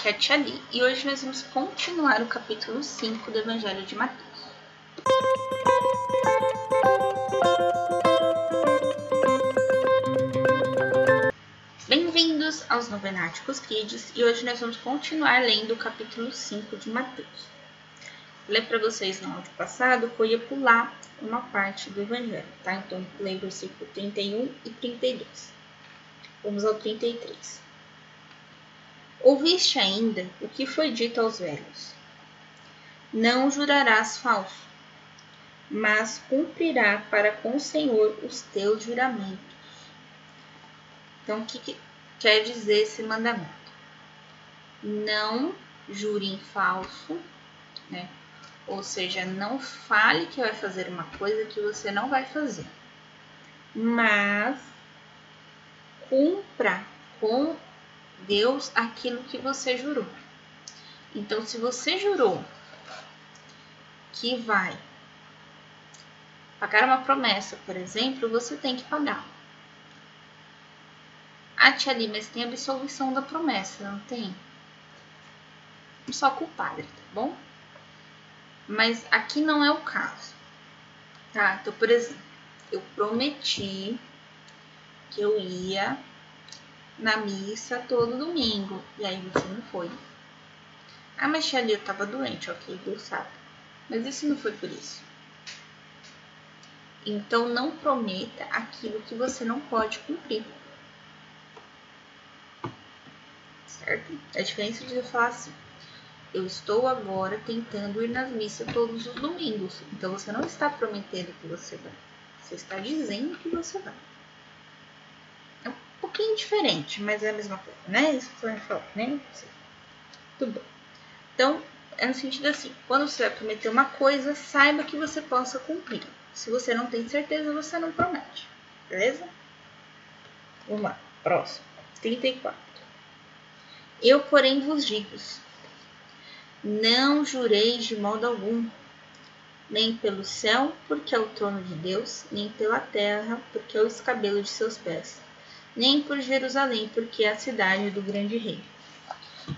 aqui é a Tia Li e hoje nós vamos continuar o capítulo 5 do Evangelho de Mateus. Bem-vindos aos Novenáticos Kids e hoje nós vamos continuar lendo o capítulo 5 de Mateus. Falei para vocês no áudio passado que eu ia pular uma parte do Evangelho, tá? Então, leio o versículo 31 e 32. Vamos ao 33. Ouviste ainda o que foi dito aos velhos: Não jurarás falso, mas cumprirá para com o Senhor os teus juramentos. Então, o que, que quer dizer esse mandamento? Não jure em falso, né? Ou seja, não fale que vai fazer uma coisa que você não vai fazer, mas cumpra com Deus aquilo que você jurou. Então, se você jurou que vai pagar uma promessa, por exemplo, você tem que pagar. Ah, tia ali, mas tem absolvição da promessa, não tem? Só com o padre, tá bom? Mas aqui não é o caso, tá? Então, por exemplo, eu prometi que eu ia na missa todo domingo. E aí você não foi. Ah, mas tia eu tava doente, ok, Deus sabe. Mas isso não foi por isso. Então não prometa aquilo que você não pode cumprir. Certo? É diferente de eu falar assim. Eu estou agora tentando ir nas missas todos os domingos. Então você não está prometendo que você vai. Você está dizendo que você vai pouquinho diferente, mas é a mesma coisa, né? Isso que você falar, né? Tudo bom. Então, é no sentido assim, quando você vai prometer uma coisa, saiba que você possa cumprir. Se você não tem certeza, você não promete. Beleza? Vamos lá, próximo. 34. Eu, porém, vos digo: não jureis de modo algum, nem pelo céu, porque é o trono de Deus, nem pela terra, porque é o escabelo de seus pés nem por Jerusalém, porque é a cidade do grande rei.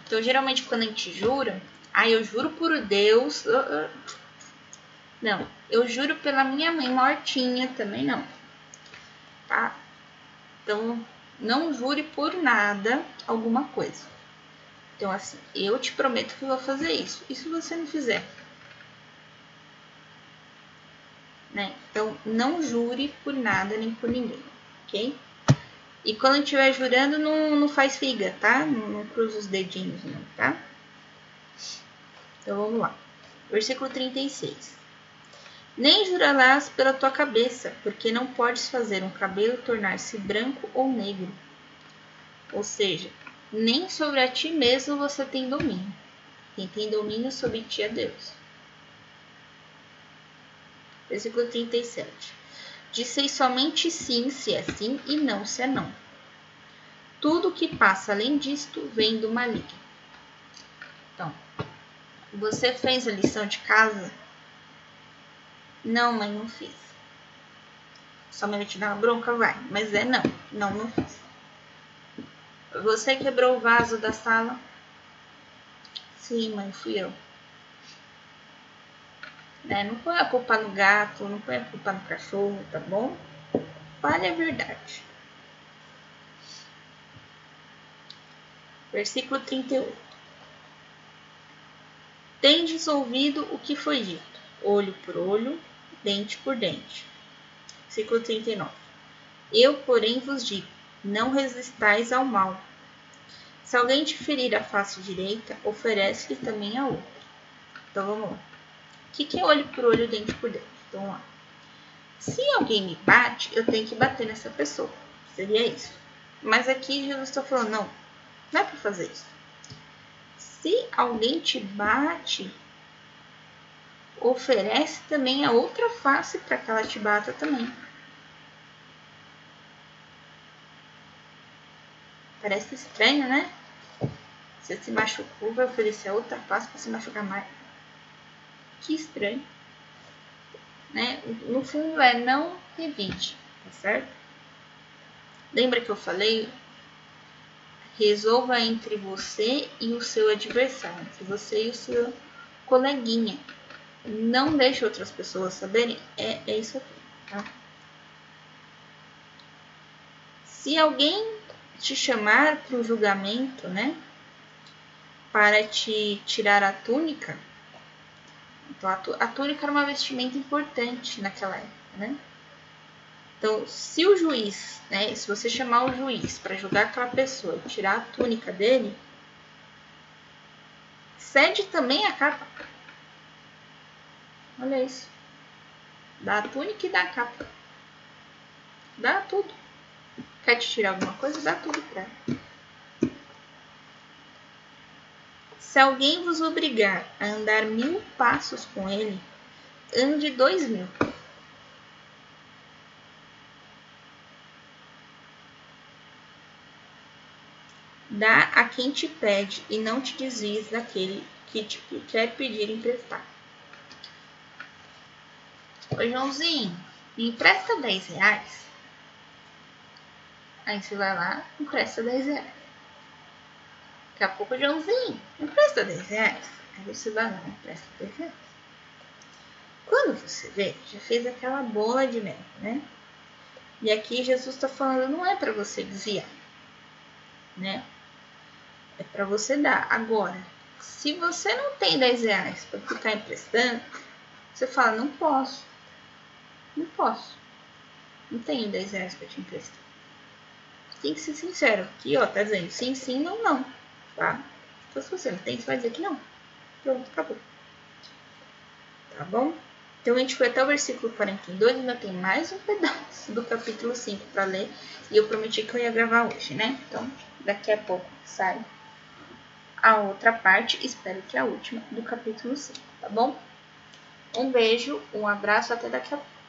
Então, geralmente, quando a gente jura, ah, eu juro por Deus. Uh, uh. Não, eu juro pela minha mãe mortinha, também não. Tá? Então, não jure por nada alguma coisa. Então, assim, eu te prometo que vou fazer isso. E se você não fizer? Né? Então, não jure por nada nem por ninguém, ok? E quando estiver jurando, não, não faz figa, tá? Não, não cruza os dedinhos, não, tá? Então vamos lá. Versículo 36. Nem jurarás pela tua cabeça, porque não podes fazer um cabelo tornar-se branco ou negro. Ou seja, nem sobre a ti mesmo você tem domínio. Quem tem domínio sobre ti é Deus. Versículo 37. Disseis somente sim se é sim e não se é não. Tudo que passa além disto vem do maligno. Então, você fez a lição de casa? Não, mãe, não fiz. Sua mãe vai te dar uma bronca? Vai. Mas é não. Não, não fiz. Você quebrou o vaso da sala? Sim, mãe, fui eu. Né? Não põe a culpa no gato, não põe a culpa no cachorro, tá bom? Fale a verdade. Versículo 38. Tendes ouvido o que foi dito, olho por olho, dente por dente. Versículo 39. Eu, porém, vos digo: não resistais ao mal. Se alguém te ferir a face direita, oferece-lhe também a outra. Então vamos lá. O que, que é olho por olho, dente por dente? Então, ó, se alguém me bate, eu tenho que bater nessa pessoa. Seria isso. Mas aqui Jesus está falando, não, não é para fazer isso. Se alguém te bate, oferece também a outra face para que ela te bata também. Parece estranho, né? Você se machucou, vai oferecer a outra face para se machucar mais. Que estranho. Né? No fundo é não revide, tá certo? Lembra que eu falei? Resolva entre você e o seu adversário, entre você e o seu coleguinha. Não deixe outras pessoas saberem. É, é isso aqui, tá? Se alguém te chamar para o julgamento, né? Para te tirar a túnica. Então, a, túnica era uma vestimenta importante naquela época, né? Então, se o juiz, né, se você chamar o juiz para julgar aquela pessoa e tirar a túnica dele, cede também a capa. Olha isso. Dá a túnica e dá a capa. Dá tudo. Quer te tirar alguma coisa? Dá tudo pra ela. Se alguém vos obrigar a andar mil passos com ele, ande dois mil. Dá a quem te pede e não te desvies daquele que te quer pedir emprestado. Oi, Joãozinho, me empresta 10 reais? Aí você vai lá, empresta 10 reais. Daqui a pouco, Joãozinho, empresta 10 reais? Aí você vai lá, empresta 10 reais. Quando você vê, já fez aquela bola de neve, né? E aqui Jesus está falando, não é para você desviar, né? É para você dar. Agora, se você não tem 10 reais para ficar emprestando, você fala, não posso. Não posso. Não tenho 10 reais para te emprestar. Tem que ser sincero. Aqui, ó, tá dizendo sim, sim, não, não. Tá? Então, se você não tem, você vai dizer que não. Pronto, acabou. Tá bom? Então, a gente foi até o versículo 42, ainda tem mais um pedaço do capítulo 5 para ler. E eu prometi que eu ia gravar hoje, né? Então, daqui a pouco sai a outra parte, espero que a última, do capítulo 5, tá bom? Um beijo, um abraço, até daqui a pouco.